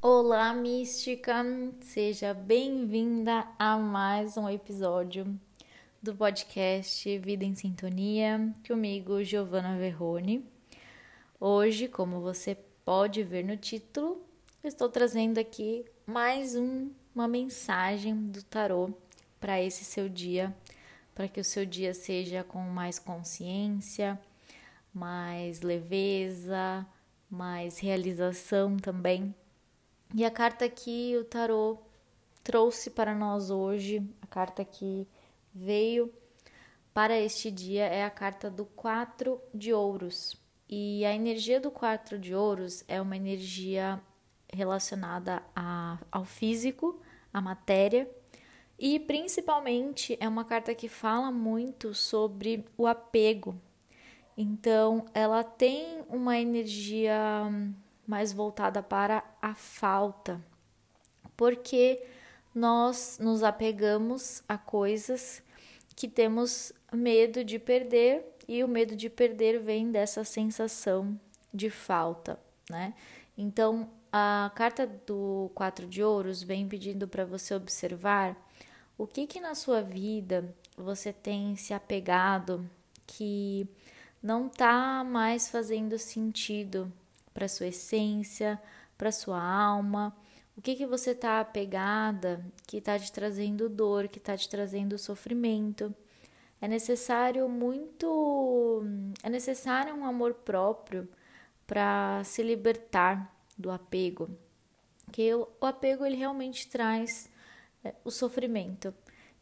Olá, mística! Seja bem-vinda a mais um episódio do podcast Vida em Sintonia, comigo, Giovanna Verrone. Hoje, como você pode ver no título, estou trazendo aqui mais um, uma mensagem do tarô para esse seu dia, para que o seu dia seja com mais consciência, mais leveza, mais realização também e a carta que o tarô trouxe para nós hoje, a carta que veio para este dia é a carta do quatro de ouros. E a energia do quatro de ouros é uma energia relacionada a, ao físico, à matéria, e principalmente é uma carta que fala muito sobre o apego. Então, ela tem uma energia mais voltada para a falta, porque nós nos apegamos a coisas que temos medo de perder e o medo de perder vem dessa sensação de falta, né? Então, a carta do quatro de ouros vem pedindo para você observar o que que na sua vida você tem se apegado que não tá mais fazendo sentido para sua essência, para sua alma. O que que você está apegada que está te trazendo dor, que está te trazendo sofrimento? É necessário muito, é necessário um amor próprio para se libertar do apego, que o, apego ele realmente traz é, o sofrimento.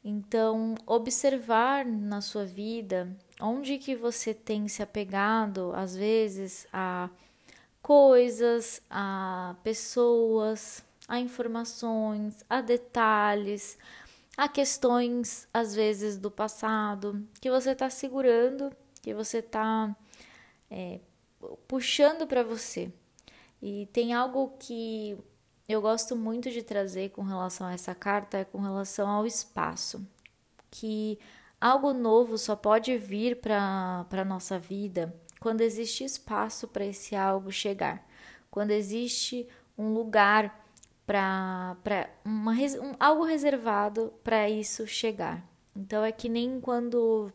Então, observar na sua vida onde que você tem se apegado, às vezes, a coisas, a pessoas, a informações, a detalhes, a questões, às vezes, do passado, que você está segurando, que você está é, puxando para você. E tem algo que eu gosto muito de trazer com relação a essa carta, é com relação ao espaço. Que algo novo só pode vir para a nossa vida quando existe espaço para esse algo chegar, quando existe um lugar para um, algo reservado para isso chegar. Então é que nem quando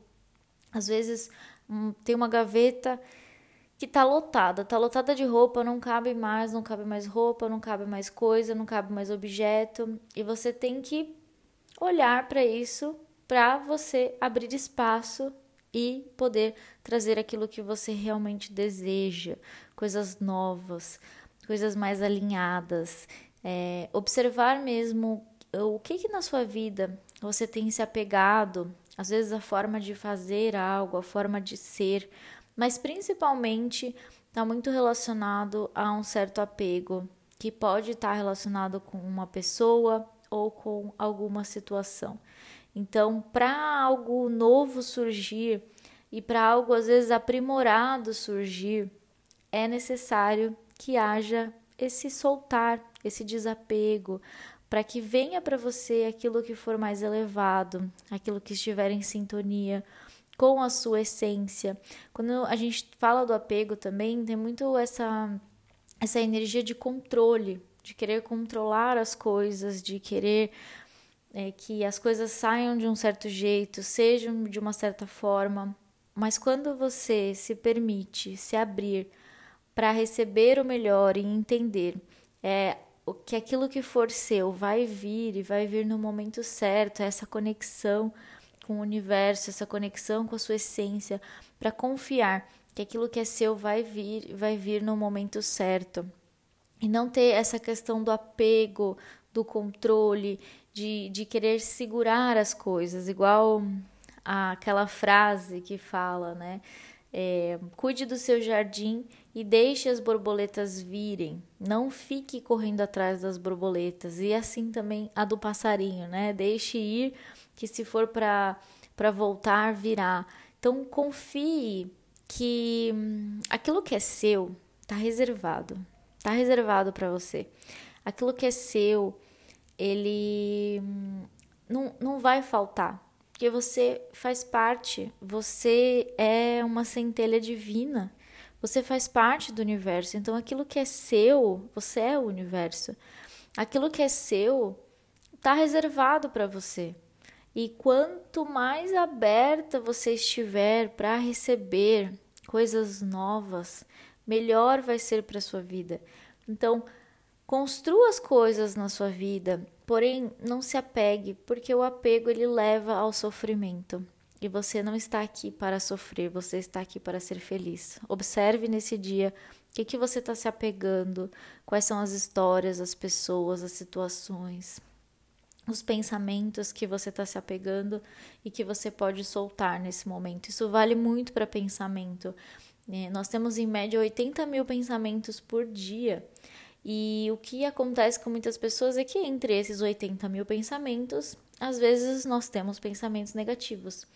às vezes um, tem uma gaveta que tá lotada, tá lotada de roupa, não cabe mais, não cabe mais roupa, não cabe mais coisa, não cabe mais objeto, e você tem que olhar para isso para você abrir espaço e poder trazer aquilo que você realmente deseja, coisas novas, coisas mais alinhadas, é, observar mesmo o que que na sua vida você tem se apegado, às vezes a forma de fazer algo, a forma de ser, mas principalmente está muito relacionado a um certo apego que pode estar tá relacionado com uma pessoa ou com alguma situação. Então, para algo novo surgir e para algo às vezes aprimorado surgir, é necessário que haja esse soltar, esse desapego, para que venha para você aquilo que for mais elevado, aquilo que estiver em sintonia com a sua essência. Quando a gente fala do apego também, tem muito essa essa energia de controle, de querer controlar as coisas, de querer é, que as coisas saiam de um certo jeito, sejam de uma certa forma, mas quando você se permite se abrir para receber o melhor e entender é, que aquilo que for seu vai vir e vai vir no momento certo, essa conexão com o universo, essa conexão com a sua essência, para confiar que aquilo que é seu vai vir, vai vir no momento certo. E não ter essa questão do apego, do controle, de, de querer segurar as coisas, igual aquela frase que fala, né? É, cuide do seu jardim e deixe as borboletas virem. Não fique correndo atrás das borboletas. E assim também a do passarinho, né? Deixe ir, que se for para voltar, virá. Então confie que hum, aquilo que é seu está reservado. Está reservado para você. Aquilo que é seu ele não, não vai faltar, porque você faz parte, você é uma centelha divina, Você faz parte do universo, então aquilo que é seu, você é o universo. Aquilo que é seu está reservado para você. E quanto mais aberta você estiver para receber coisas novas, melhor vai ser para sua vida. Então, construa as coisas na sua vida, porém não se apegue, porque o apego ele leva ao sofrimento. E você não está aqui para sofrer, você está aqui para ser feliz. Observe nesse dia o que, que você está se apegando, quais são as histórias, as pessoas, as situações os pensamentos que você está se apegando e que você pode soltar nesse momento. Isso vale muito para pensamento. Né? Nós temos em média 80 mil pensamentos por dia. E o que acontece com muitas pessoas é que entre esses 80 mil pensamentos, às vezes nós temos pensamentos negativos.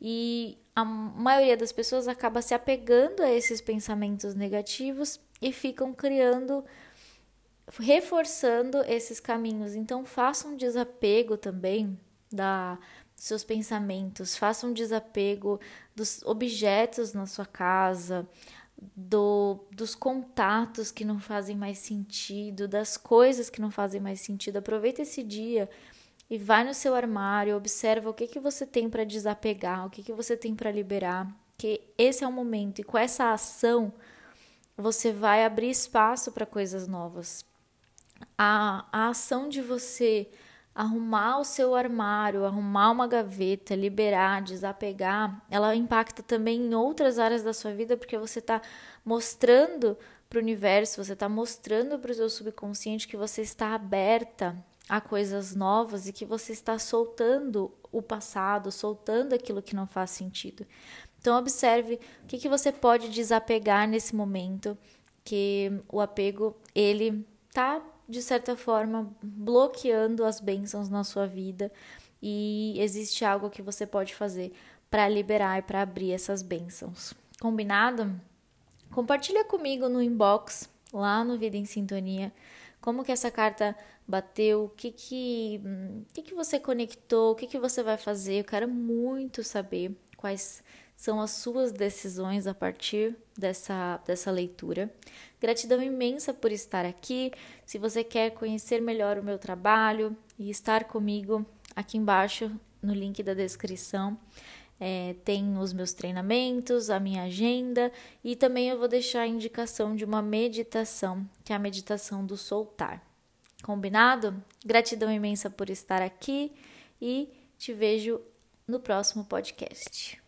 E a maioria das pessoas acaba se apegando a esses pensamentos negativos e ficam criando reforçando esses caminhos. Então, faça um desapego também da seus pensamentos, faça um desapego dos objetos na sua casa, do, dos contatos que não fazem mais sentido, das coisas que não fazem mais sentido. Aproveita esse dia e vai no seu armário, observa o que, que você tem para desapegar, o que, que você tem para liberar, que esse é o momento. E com essa ação, você vai abrir espaço para coisas novas a, a ação de você arrumar o seu armário, arrumar uma gaveta, liberar, desapegar, ela impacta também em outras áreas da sua vida, porque você está mostrando para o universo, você está mostrando para o seu subconsciente que você está aberta a coisas novas e que você está soltando o passado, soltando aquilo que não faz sentido. Então observe o que, que você pode desapegar nesse momento, que o apego ele tá de certa forma, bloqueando as bênçãos na sua vida e existe algo que você pode fazer para liberar e para abrir essas bênçãos. Combinado? Compartilha comigo no inbox, lá no Vida em Sintonia, como que essa carta bateu, o que que, que, que você conectou, o que, que você vai fazer. Eu quero muito saber quais são as suas decisões a partir dessa, dessa leitura. Gratidão imensa por estar aqui. Se você quer conhecer melhor o meu trabalho e estar comigo, aqui embaixo no link da descrição. É, tem os meus treinamentos, a minha agenda e também eu vou deixar a indicação de uma meditação, que é a meditação do soltar. Combinado? Gratidão imensa por estar aqui e te vejo no próximo podcast.